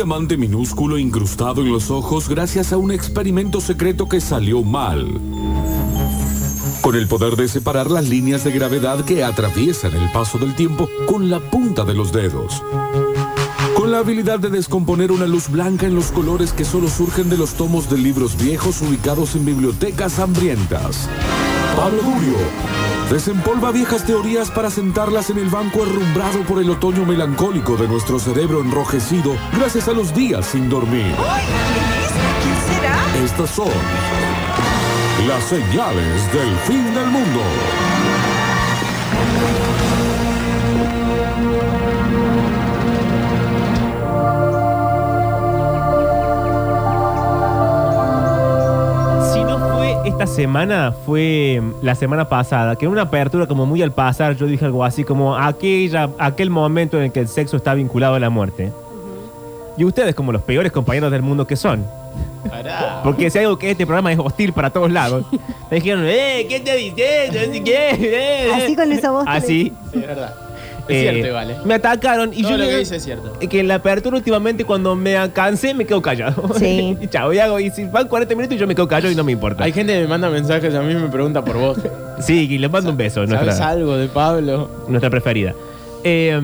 diamante minúsculo incrustado en los ojos gracias a un experimento secreto que salió mal. Con el poder de separar las líneas de gravedad que atraviesan el paso del tiempo con la punta de los dedos. Con la habilidad de descomponer una luz blanca en los colores que solo surgen de los tomos de libros viejos ubicados en bibliotecas hambrientas. Pablo Durio desempolva viejas teorías para sentarlas en el banco arrumbrado por el otoño melancólico de nuestro cerebro enrojecido gracias a los días sin dormir. ¿Quién será? Estas son las señales del fin del mundo. Semana, fue la semana pasada, que en una apertura como muy al pasar, yo dije algo así como aquella, aquel momento en el que el sexo está vinculado a la muerte. Y ustedes, como los peores compañeros del mundo que son, Pará. porque si algo que este programa es hostil para todos lados, me dijeron, eh, ¿qué te diciendo? Así que, eh, Así con esa voz. Así. Sí, es verdad. Es eh, cierto, igual. ¿eh? Me atacaron y Todo yo lo que dice es cierto. que en la apertura últimamente cuando me cansé me quedo callado. Sí. y chao, y hago, y si van 40 minutos y yo me quedo callado y no me importa. Hay gente que me manda mensajes a mí y me pregunta por vos. Sí, y les mando un beso, ¿Sabes nuestra, algo de Pablo? nuestra preferida. Eh,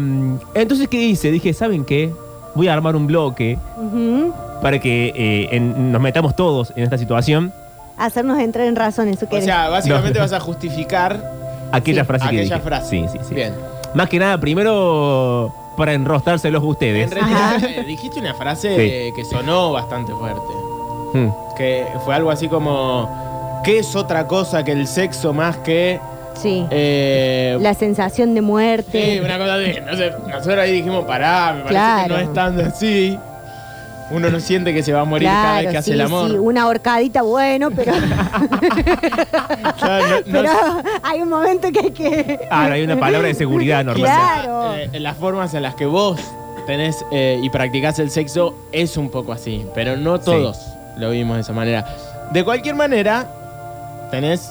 entonces, ¿qué hice? Dije, ¿saben qué? Voy a armar un bloque Ujú. para que eh, en- nos metamos todos en esta situación. Hacernos entrar en razón, eso O que sea, básicamente No. vas a justificar Aquella Sí. frase que aquella dije. frase. Sí, sí, sí. Bien. Más que nada, primero para enrostárselos ustedes. En realidad, eh, dijiste una frase Sí. que sonó bastante fuerte. Hmm. Que fue algo así como: ¿Qué es otra cosa que el sexo más que. Sí. eh, La sensación de muerte. Sí, una cosa así. No sé, nosotros ahí dijimos, pará, me parece Claro. que no es tanto así. Uno no siente que se va a morir cada vez que hace el amor. sí, una horcadita, bueno, pero, Claro, no- no- pero hay un momento que hay que... Ahora hay una palabra de seguridad normal. Claro. Eh, en las formas en las que vos tenés eh, y practicás el sexo es un poco así, pero no todos lo vimos de esa manera. De cualquier manera, tenés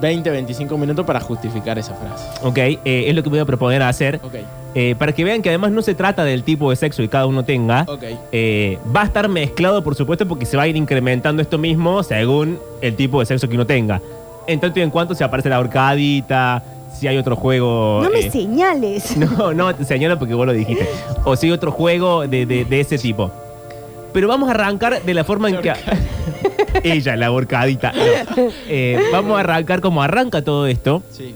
20, 25 minutos para justificar esa frase. Ok, eh, es lo que voy a proponer hacer. Ok, eh, para que vean que además no se trata del tipo de sexo que cada uno tenga. ok. Eh, va a estar mezclado, por supuesto, porque se va a ir incrementando esto mismo según el tipo de sexo que uno tenga. En tanto y en cuanto se aparece la horcadita, si hay otro juego. No me eh, señales. no, no, te señalo porque vos lo dijiste. O si hay otro juego de, de- de ese tipo. Pero vamos a arrancar de la forma en que. Ella, la horcadita. No. Eh, vamos a arrancar como arranca todo esto. Sí.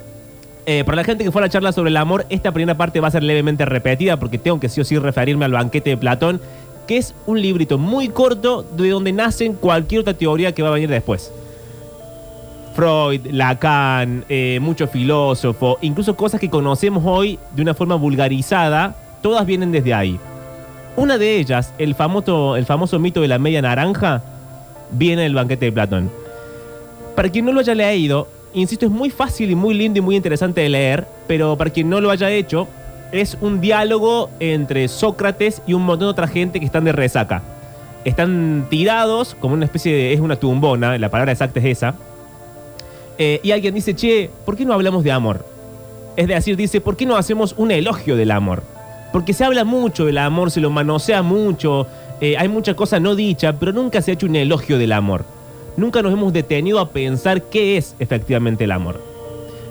Eh, para la gente que fue a la charla sobre el amor, esta primera parte va a ser levemente repetida porque tengo que sí o sí referirme al banquete de Platón, que es un librito muy corto de donde nacen cualquier otra teoría que va a venir después. Freud, Lacan, eh, muchos filósofos, incluso cosas que conocemos hoy de una forma vulgarizada, todas vienen desde ahí. Una de ellas, el famoso, mito de la media naranja, viene del banquete de Platón. Para quien no lo haya leído, insisto, es muy fácil y muy lindo y muy interesante de leer, pero para quien no lo haya hecho, es un diálogo entre Sócrates y un montón de otra gente que están de resaca. Están tirados como una especie de... es una tumbona, la palabra exacta es esa. Eh, y alguien dice, che, ¿por qué no hablamos de amor? Es decir, dice, ¿por qué no hacemos un elogio del amor? Porque se habla mucho del amor, se lo manosea mucho, eh, hay mucha cosa no dicha, pero nunca se ha hecho un elogio del amor. Nunca nos hemos detenido a pensar qué es efectivamente el amor.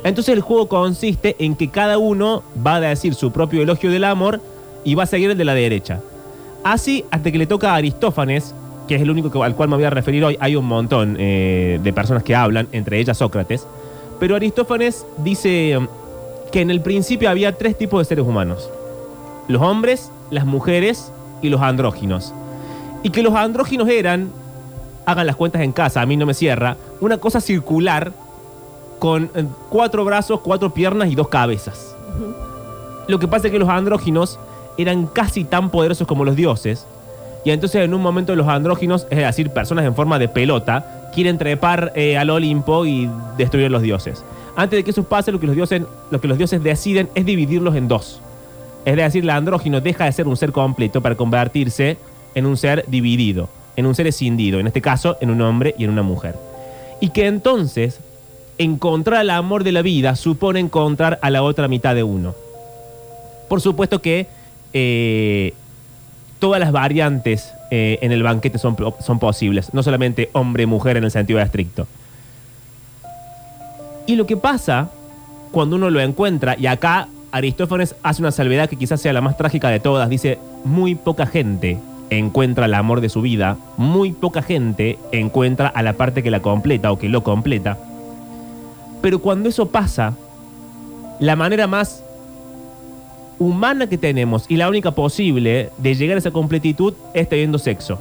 Entonces el juego consiste en que cada uno va a decir su propio elogio del amor y va a seguir el de la derecha. Así hasta que le toca a Aristófanes, que es el único al cual me voy a referir hoy. Hay un montón eh, de personas que hablan, entre ellas Sócrates. Pero Aristófanes dice que en el principio había tres tipos de seres humanos. Los hombres, las mujeres y los andróginos. Y que los andróginos eran, hagan las cuentas en casa, a mí no me cierra, una cosa circular con eh, cuatro brazos, cuatro piernas y dos cabezas. Lo que pasa es que los andróginos eran casi tan poderosos como los dioses. Y entonces en un momento los andróginos, es decir, personas en forma de pelota, quieren trepar eh, al Olimpo y destruir a los dioses. Antes de que eso pase, lo que, los dioses, lo que los dioses deciden es dividirlos en dos. Es decir, el andrógino deja de ser un ser completo para convertirse en un ser dividido, en un ser escindido, en este caso en un hombre y en una mujer. Y que entonces encontrar el amor de la vida supone encontrar a la otra mitad de uno. Por supuesto que eh, todas las variantes eh, en el banquete son, son posibles, no solamente hombre-mujer en el sentido estricto. Y lo que pasa cuando uno lo encuentra, y acá Aristófanes hace una salvedad que quizás sea la más trágica de todas, dice, muy poca gente encuentra el amor de su vida, muy poca gente encuentra a la parte que la completa o que lo completa. Pero cuando eso pasa, la manera más humana que tenemos y la única posible de llegar a esa completitud es teniendo sexo.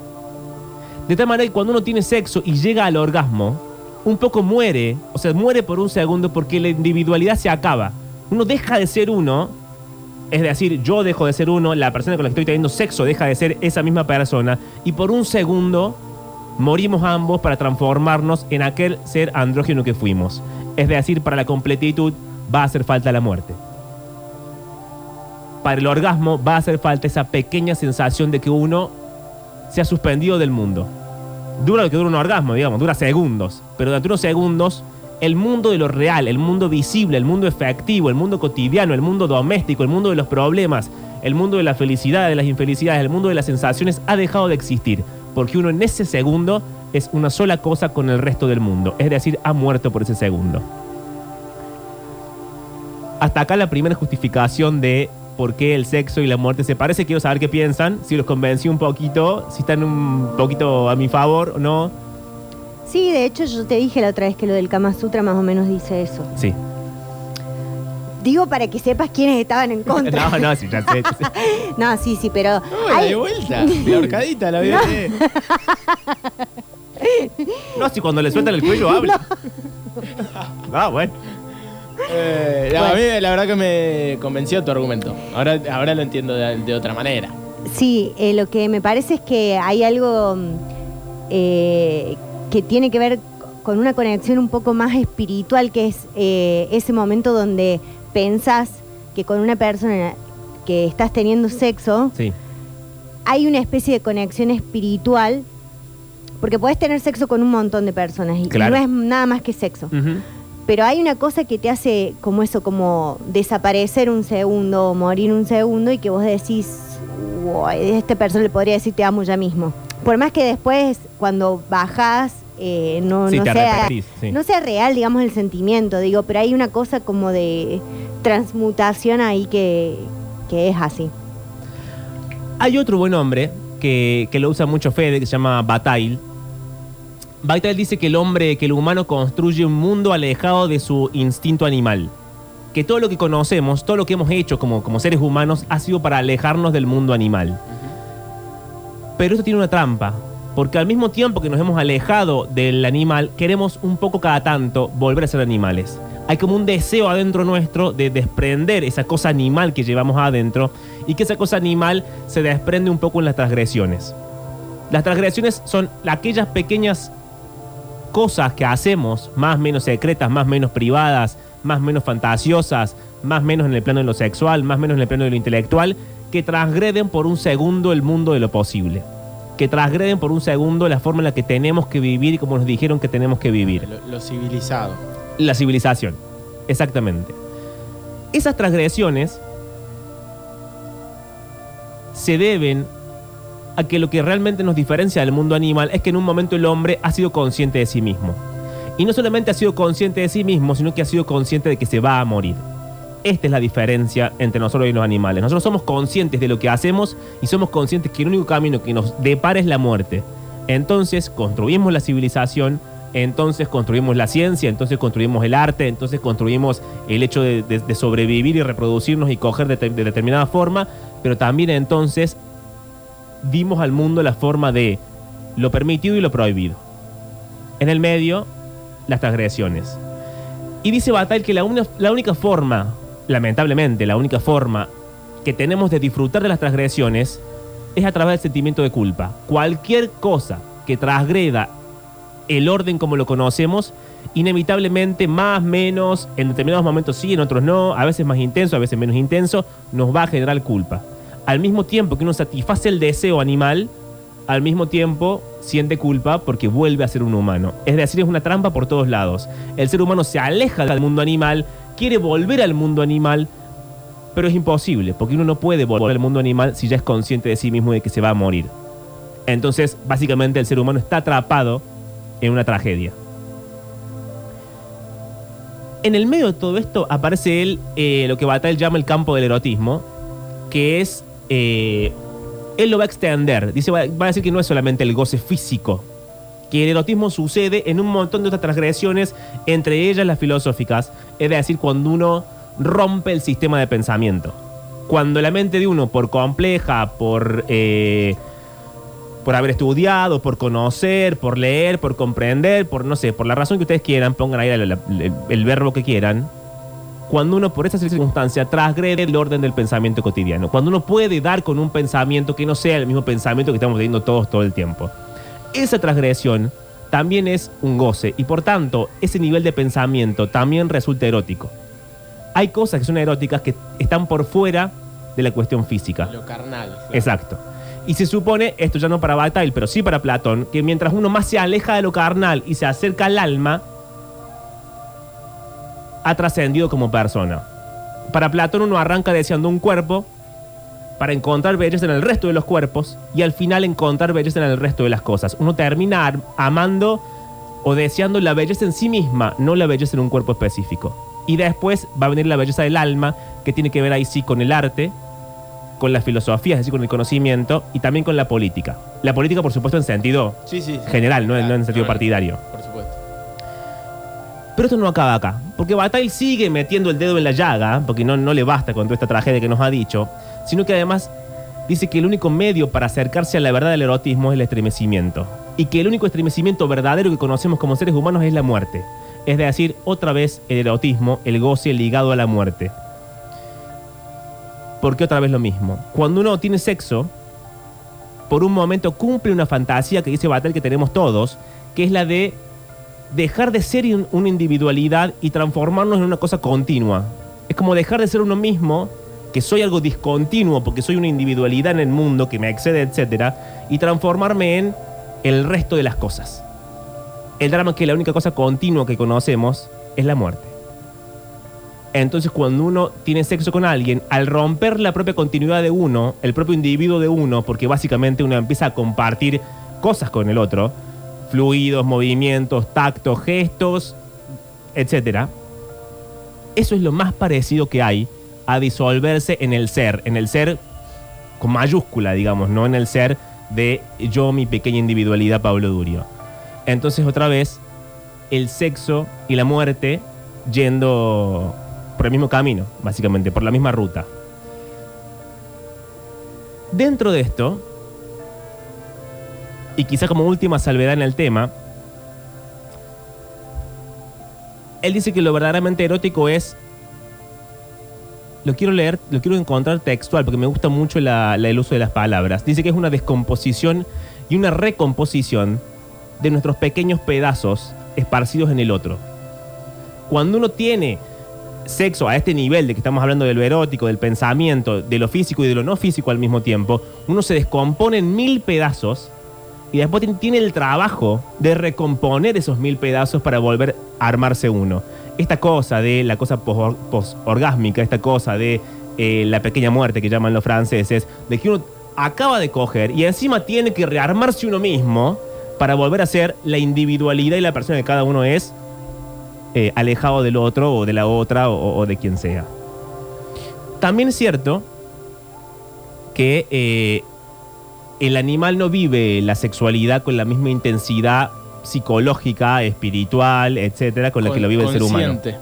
De tal manera que cuando uno tiene sexo y llega al orgasmo, un poco muere, o sea, muere por un segundo porque la individualidad se acaba. Uno deja de ser uno, es decir, yo dejo de ser uno, la persona con la que estoy teniendo sexo deja de ser esa misma persona, y por un segundo morimos ambos para transformarnos en aquel ser andrógeno que fuimos. Es decir, para la completitud va a hacer falta la muerte. Para el orgasmo va a hacer falta esa pequeña sensación de que uno se ha suspendido del mundo. Dura lo que dura un orgasmo, digamos, dura segundos. Pero durante unos segundos, el mundo de lo real, el mundo visible, el mundo efectivo, el mundo cotidiano, el mundo doméstico, el mundo de los problemas, el mundo de la felicidad, de las infelicidades, el mundo de las sensaciones ha dejado de existir. Porque uno en ese segundo es una sola cosa con el resto del mundo. Es decir, ha muerto por ese segundo. Hasta acá la primera justificación de por qué el sexo y la muerte se parece. Quiero saber qué piensan, si los convencí un poquito, si están un poquito a mi favor o no. Sí, de hecho yo te dije la otra vez que lo del Kama Sutra más o menos dice eso. Sí. Digo para que sepas quiénes estaban en contra. No, no, sí, ya sé. ya sé. No, sí, sí, pero... Uy, hay- de vuelta. La horcadita la vi. No, si cuando le sueltan el cuello habla. Ah, bueno. Eh, no, A mí la verdad que me convenció tu argumento. Ahora, ahora lo entiendo de, de otra manera. Sí, eh, lo que me parece es que hay algo mm, eh, que tiene que ver con una conexión un poco más espiritual, que es eh, ese momento donde pensás que con una persona que estás teniendo sexo, Sí. hay una especie de conexión espiritual, porque podés tener sexo con un montón de personas y, y Claro. no es nada más que sexo. Pero hay una cosa que te hace como eso, como desaparecer un segundo o morir un segundo y que vos decís, "Wow, a esta persona le podría decir te amo ya mismo. Por más que después, cuando bajás, eh, no, Sí, no te sea, sí. no sea real, digamos, el sentimiento, digo, pero hay una cosa como de transmutación ahí que, que es así. Hay otro buen hombre que, que lo usa mucho Fede, que se llama Bataille. Bataille dice que el hombre, que el humano construye un mundo alejado de su instinto animal. Que todo lo que conocemos, todo lo que hemos hecho como, como seres humanos, ha sido para alejarnos del mundo animal. Pero esto tiene una trampa, porque al mismo tiempo que nos hemos alejado del animal, queremos un poco cada tanto volver a ser animales. Hay como un deseo adentro nuestro de desprender esa cosa animal que llevamos adentro y que esa cosa animal se desprende un poco en las transgresiones. Las transgresiones son aquellas pequeñas cosas que hacemos, más menos secretas, más menos privadas, más menos fantasiosas, más menos en el plano de lo sexual, más menos en el plano de lo intelectual, que transgreden por un segundo el mundo de lo posible. Que transgreden por un segundo la forma en la que tenemos que vivir y como nos dijeron que tenemos que vivir. Lo, lo civilizado. La civilización. Exactamente. Esas transgresiones se deben a que lo que realmente nos diferencia del mundo animal es que en un momento el hombre ha sido consciente de sí mismo. Y no solamente ha sido consciente de sí mismo, sino que ha sido consciente de que se va a morir. Esta es la diferencia entre nosotros y los animales. Nosotros somos conscientes de lo que hacemos y somos conscientes que el único camino que nos depara es la muerte. Entonces construimos la civilización, entonces construimos la ciencia, entonces construimos el arte, entonces construimos el hecho de, sobrevivir y reproducirnos y coger de, de determinada forma, pero también entonces dimos al mundo la forma de lo permitido y lo prohibido. En el medio, las transgresiones. Y dice Bataille que la única forma, lamentablemente, la única forma que tenemos de disfrutar de las transgresiones es a través del sentimiento de culpa. Cualquier cosa que transgreda el orden como lo conocemos, inevitablemente más, menos, en determinados momentos sí, en otros no, a veces más intenso, a veces menos intenso, nos va a generar culpa. Al mismo tiempo que uno satisface el deseo animal, al mismo tiempo siente culpa porque vuelve a ser un humano. Es decir, es una trampa por todos lados. El ser humano se aleja del mundo animal, quiere volver al mundo animal, Pero es imposible, porque uno no puede volver al mundo animal si ya es consciente de sí mismo de que se va a morir. Entonces, básicamente el ser humano está atrapado en una tragedia. En el medio de todo esto aparece él, eh, lo que Bataille llama el campo del erotismo, que es, eh, él lo va a extender, dice, va a decir que no es solamente el goce físico, que el erotismo sucede en un montón de otras transgresiones, entre ellas las filosóficas, es decir, cuando uno rompe el sistema de pensamiento. Cuando la mente de uno, por compleja, por, eh, por haber estudiado, por conocer, por leer, por comprender, por no sé, por la razón que ustedes quieran, pongan ahí el, verbo que quieran, cuando uno por esa circunstancia transgrede el orden del pensamiento cotidiano, cuando uno puede dar con un pensamiento que no sea el mismo pensamiento que estamos teniendo todos todo el tiempo. Esa transgresión también es un goce y por tanto ese nivel de pensamiento también resulta erótico. Hay cosas que son eróticas que están por fuera de la cuestión física. Lo carnal. claro. Exacto. Y se supone, esto ya no para Bataille, pero sí para Platón, que mientras uno más se aleja de lo carnal y se acerca al alma, ha trascendido como persona. Para Platón uno arranca deseando un cuerpo para encontrar belleza en el resto de los cuerpos y al final encontrar belleza en el resto de las cosas. Uno termina amando o deseando la belleza en sí misma, no la belleza en un cuerpo específico. Y después va a venir la belleza del alma, que tiene que ver ahí sí con el arte, con la filosofía, es decir, con el conocimiento y también con la política. La política, por supuesto, en sentido Sí, sí. sí. general, no, en- no en sentido partidario. Por supuesto. Pero esto no acaba acá, porque Bataille sigue metiendo el dedo en la llaga, porque no, no le basta con toda esta tragedia que nos ha dicho, sino que además dice que el único medio para acercarse a la verdad del erotismo es el estremecimiento, y que el único estremecimiento verdadero que conocemos como seres humanos es la muerte. Es decir, otra vez el erotismo, el goce ligado a la muerte. ¿Por qué otra vez lo mismo? Cuando uno tiene sexo, por un momento cumple una fantasía que dice Bataille que tenemos todos, que es la de dejar de ser un- una individualidad y transformarnos en una cosa continua. Es como dejar de ser uno mismo, que soy algo discontinuo porque soy una individualidad en el mundo que me excede, etcétera, y transformarme en el resto de las cosas. El drama es que la única cosa continua que conocemos es la muerte. Entonces, cuando uno tiene sexo con alguien, al romper la propia continuidad de uno, el propio individuo de uno, porque básicamente uno empieza a compartir cosas con el otro, fluidos, movimientos, tactos, gestos, etcétera. Eso es lo más parecido que hay a disolverse en el ser, en el ser con mayúscula, digamos, no en el ser de yo, mi pequeña individualidad, Pablo Durio. Entonces, otra vez, el sexo y la muerte yendo por el mismo camino, básicamente, por la misma ruta. Dentro de esto, y quizá como última salvedad en el tema, él dice que lo verdaderamente erótico es. Lo quiero leer, lo quiero encontrar textual porque me gusta mucho la- el uso de las palabras. Dice que es una descomposición y una recomposición de nuestros pequeños pedazos esparcidos en el otro. Cuando uno tiene sexo a este nivel de que estamos hablando de lo erótico, del pensamiento, de lo físico y de lo no físico al mismo tiempo, uno se descompone en mil pedazos y después ti- tiene el trabajo de recomponer esos mil pedazos para volver a armarse uno. Esta cosa de la cosa pos- posorgásmica, esta cosa de eh, la pequeña muerte que llaman los franceses, de que uno acaba de coger y encima tiene que rearmarse uno mismo para volver a ser la individualidad y la persona que cada uno es eh, alejado del otro o de la otra o, o de quien sea. También es cierto que eh, el animal no vive la sexualidad con la misma intensidad psicológica, espiritual, etcétera, con la que lo vive el ser humano. consciente.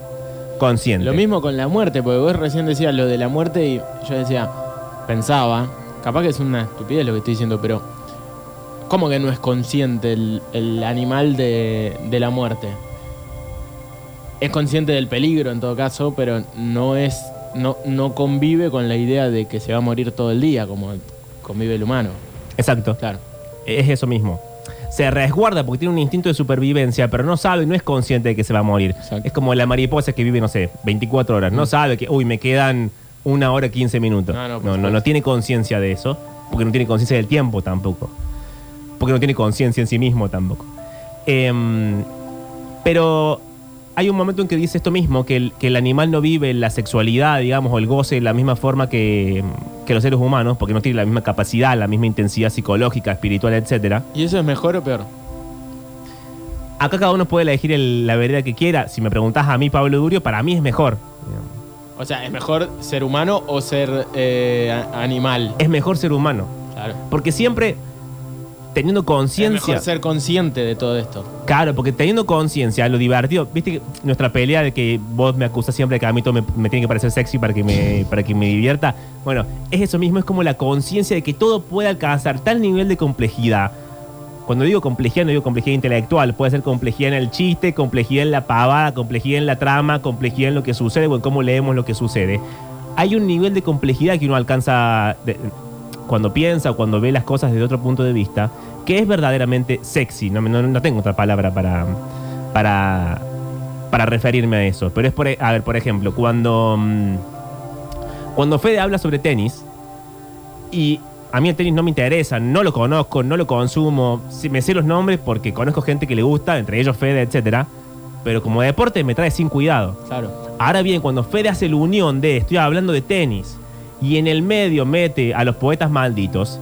Consciente. Lo mismo con la muerte, porque vos recién decías lo de la muerte y yo decía, pensaba, capaz que es una estupidez lo que estoy diciendo, pero ¿cómo que no es consciente el, el animal de, de la muerte? Es consciente del peligro en todo caso, pero no es no, no convive con la idea de que se va a morir todo el día como convive el humano. Exacto. Claro. Es eso mismo. Se resguarda porque tiene un instinto de supervivencia, pero no sabe, no es consciente de que se va a morir. Exacto. Es como la mariposa que vive, no sé, 24 horas. No sabe que, uy, me quedan una hora 15 minutos. No, no, no, no tiene conciencia de eso, porque no tiene conciencia del tiempo tampoco. Porque no tiene conciencia en sí mismo tampoco. Em, pero hay un momento en que dice esto mismo, que el, que el animal no vive la sexualidad, digamos, o el goce de la misma forma que, que los seres humanos, porque no tiene la misma capacidad, la misma intensidad psicológica, espiritual, etcétera. ¿Y eso es mejor o peor? Acá cada uno puede elegir el- la vereda que quiera. Si me preguntás a mí, Pablo Durio, para mí es mejor. O sea, ¿es mejor ser humano o ser eh, animal? Es mejor ser humano. Claro. Porque siempre teniendo conciencia. ser consciente de todo esto. Claro, porque teniendo conciencia, lo divertido, viste que nuestra pelea de que vos me acusas siempre de que a mí todo me, me tiene que parecer sexy para que me, para que me divierta. Bueno, es eso mismo, es como la conciencia de que todo puede alcanzar tal nivel de complejidad. Cuando digo complejidad, no digo complejidad intelectual, puede ser complejidad en el chiste, complejidad en la pavada, complejidad en la trama, complejidad en lo que sucede o en cómo leemos lo que sucede. Hay un nivel de complejidad que uno alcanza de- cuando piensa o cuando ve las cosas desde otro punto de vista, que es verdaderamente sexy. No, no- no tengo otra palabra para, para, para referirme a eso. Pero es por, e- a ver, por ejemplo, cuando, mm, cuando Fede habla sobre tenis, y a mí el tenis no me interesa, no lo conozco, no lo consumo, me sé los nombres porque conozco gente que le gusta, entre ellos Fede, etcétera. Pero como deporte me trae sin cuidado. Claro. Ahora bien, cuando Fede hace la unión de estoy hablando de tenis y en el medio mete a los poetas malditos,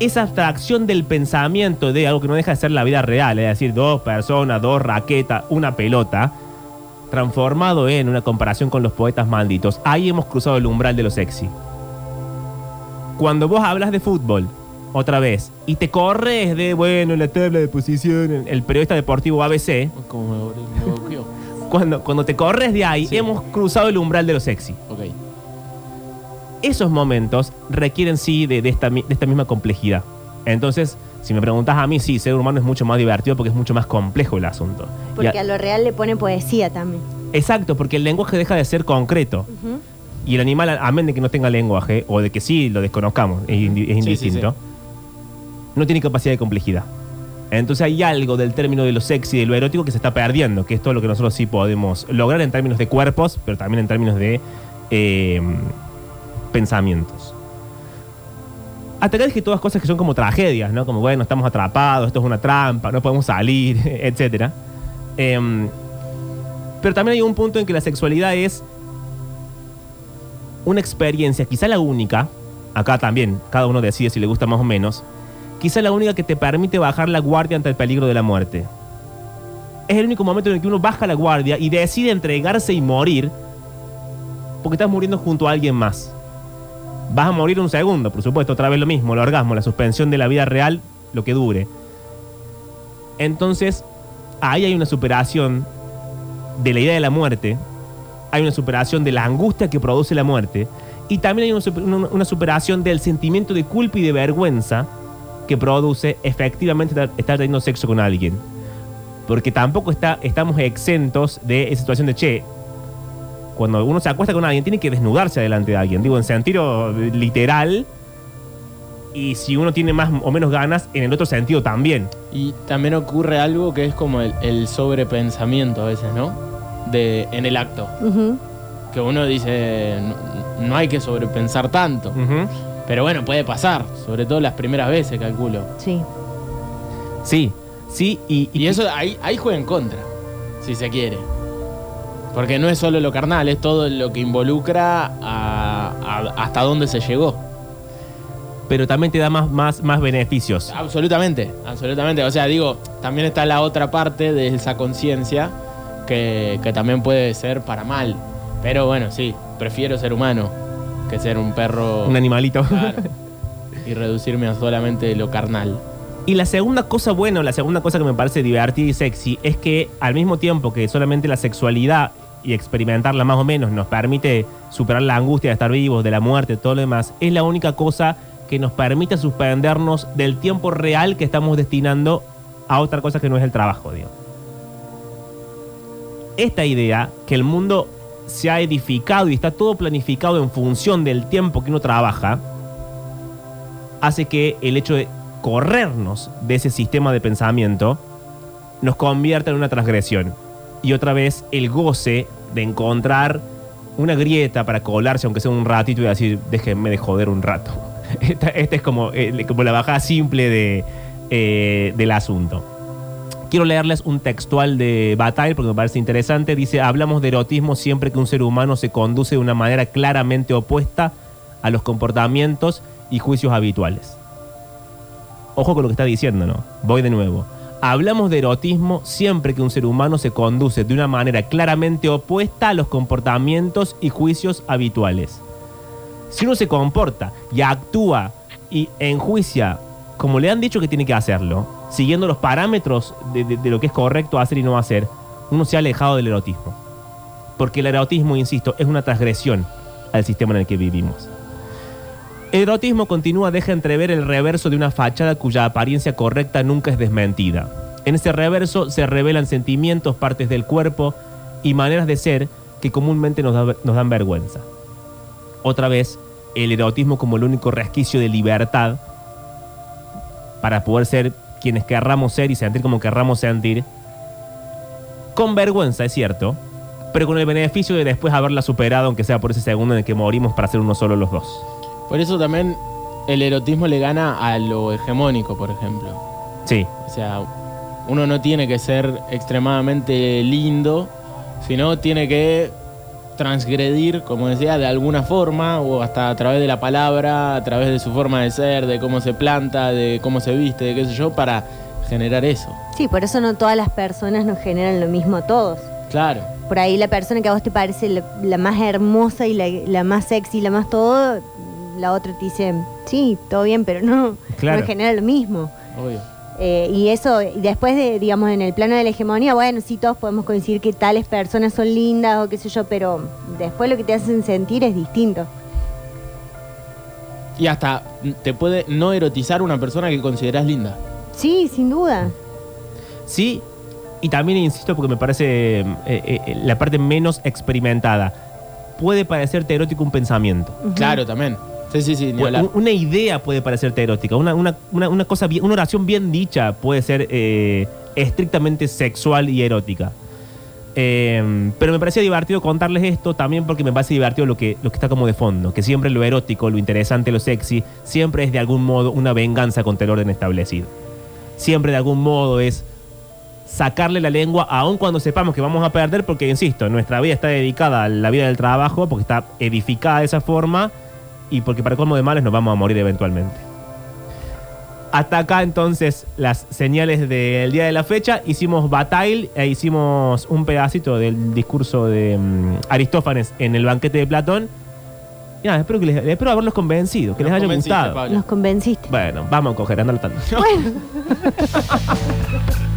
esa abstracción del pensamiento de algo que no deja de ser la vida real, es decir, dos personas, dos raquetas, una pelota, transformado en una comparación con los poetas malditos, ahí hemos cruzado el umbral de lo sexy. Cuando vos hablas de fútbol, otra vez, y te corres de, bueno, la tabla de posición, el periodista deportivo ABC, Como me, me bloqueó. cuando, cuando te corres de ahí, Sí. hemos cruzado el umbral de lo sexy. Ok. Esos momentos requieren sí de, de esta, mi- de esta misma complejidad. Entonces, si me preguntas a mí, sí, ser humano es mucho más divertido porque es mucho más complejo el asunto. Porque a- a lo real le pone poesía también. exacto, porque el lenguaje deja de ser concreto. Y el animal, a- amén de que no tenga lenguaje, o de que sí lo desconozcamos, es, indi- es Sí, sí, indistinto, no tiene capacidad de complejidad. Entonces hay algo del término de lo sexy, de lo erótico que se está perdiendo, que es todo lo que nosotros sí podemos lograr en términos de cuerpos, pero también en términos de eh, pensamientos. Hasta acá dije todas cosas que son como tragedias, ¿no? Como, bueno, estamos atrapados, esto es una trampa, no podemos salir, etc. pero también hay un punto en que la sexualidad es una experiencia, quizá la única, acá también, cada uno decide si le gusta más o menos, quizá la única que te permite bajar la guardia ante el peligro de la muerte. Es el único momento en el que uno baja la guardia y decide entregarse y morir porque estás muriendo junto a alguien más. Vas a morir un segundo, por supuesto, otra vez lo mismo, el orgasmo, la suspensión de la vida real, lo que dure. Entonces, ahí hay una superación de la idea de la muerte, hay una superación de la angustia que produce la muerte, y también hay una, super- una- una superación del sentimiento de culpa y de vergüenza que produce efectivamente estar, estar teniendo sexo con alguien. Porque tampoco está, estamos exentos de esa situación de, che, cuando uno se acuesta con alguien, tiene que desnudarse delante de alguien. Digo, en sentido literal. Y si uno tiene más o menos ganas, en el otro sentido también. Y también ocurre algo que es como el, el sobrepensamiento a veces, ¿no? De, en el acto. Que uno dice, no, no hay que sobrepensar tanto. Pero bueno, puede pasar. Sobre todo las primeras veces, calculo. Sí. Sí, sí, y, Y eso ahí, ahí juega en contra, si se quiere. Porque no es solo lo carnal, es todo lo que involucra a- a- hasta dónde se llegó. Pero también te da más, más, más beneficios. Absolutamente, absolutamente. O sea, digo, también está la otra parte de esa conciencia que, que también puede ser para mal. Pero bueno, sí, prefiero ser humano que ser un perro Un animalito. Claro. y reducirme a solamente lo carnal. Y la segunda cosa buena, o la segunda cosa que me parece divertida y sexy, es que al mismo tiempo que solamente la sexualidad y experimentarla más o menos nos permite superar la angustia de estar vivos, de la muerte, todo lo demás, es la única cosa que nos permite suspendernos del tiempo real que estamos destinando a otra cosa que no es el trabajo, digo. Esta idea que el mundo se ha edificado y está todo planificado en función del tiempo que uno trabaja, hace que el hecho de corrernos de ese sistema de pensamiento nos convierta en una transgresión. Y otra vez el goce de encontrar una grieta para colarse, aunque sea un ratito, y decir, déjenme de joder un rato. Esta, es como, eh, como la bajada simple eh, del asunto. Quiero leerles un textual de Bataille porque me parece interesante. Dice, hablamos de erotismo siempre que un ser humano se conduce de una manera claramente opuesta a los comportamientos y juicios habituales. Ojo con lo que está diciendo, ¿no? Voy de nuevo. Hablamos de erotismo siempre que un ser humano se conduce de una manera claramente opuesta a los comportamientos y juicios habituales. Si uno se comporta y actúa y enjuicia como le han dicho que tiene que hacerlo, siguiendo los parámetros de, de- de lo que es correcto hacer y no hacer, uno se ha alejado del erotismo. Porque el erotismo, insisto, es una transgresión al sistema en el que vivimos. El erotismo continúa, deja entrever el reverso de una fachada cuya apariencia correcta nunca es desmentida. En ese reverso se revelan sentimientos, partes del cuerpo y maneras de ser que comúnmente nos, da- nos dan vergüenza. Otra vez, el erotismo como el único resquicio de libertad para poder ser quienes querramos ser y sentir como querramos sentir. Con vergüenza, es cierto, pero con el beneficio de después haberla superado, aunque sea por ese segundo en el que morimos para ser uno solo los dos. Por eso también el erotismo le gana a lo hegemónico, por ejemplo. Sí, O sea, uno no tiene que ser extremadamente lindo, sino tiene que transgredir, como decía, de alguna forma, o hasta a través de la palabra, a través de su forma de ser, de cómo se planta, de cómo se viste, de qué sé yo, para generar eso. Sí, por eso no todas las personas nos generan lo mismo a todos. Claro. Por ahí la persona que a vos te parece la, la más hermosa y la, la más sexy, la más todo, la otra te dice, sí, todo bien, pero no, Claro. no genera lo mismo. Obvio. Eh, y eso, y después de, digamos, en el plano de la hegemonía, bueno, sí, todos podemos coincidir que tales personas son lindas o qué sé yo, pero después lo que te hacen sentir es distinto. Y hasta te puede no erotizar una persona que consideras linda. Sí, sin duda. sí, y también insisto porque me parece eh, eh, la parte menos experimentada. Puede parecerte erótico un pensamiento. Claro, también. Sí, sí, sí, ni U- hablar. Una idea puede parecerte erótica, una, una- una- una cosa bien- una oración bien dicha puede ser eh, estrictamente sexual y erótica. Eh, pero me parecía divertido contarles esto también porque me parece divertido lo que, lo que está como de fondo, que siempre lo erótico, lo interesante, lo sexy, siempre es de algún modo una venganza contra el orden establecido. Siempre de algún modo es sacarle la lengua, aun cuando sepamos que vamos a perder, porque insisto, nuestra vida está dedicada a la vida del trabajo, porque está edificada de esa forma y porque para colmo de males nos vamos a morir eventualmente. Hasta acá entonces las señales del día de la fecha. Hicimos Bataille e hicimos un pedacito del discurso de mm, Aristófanes en el banquete de Platón. Y nada, espero, que les, espero haberlos convencido, que Nos les haya gustado. Pablo. Nos convenciste. Bueno, vamos a coger, andalo tanto. Bueno.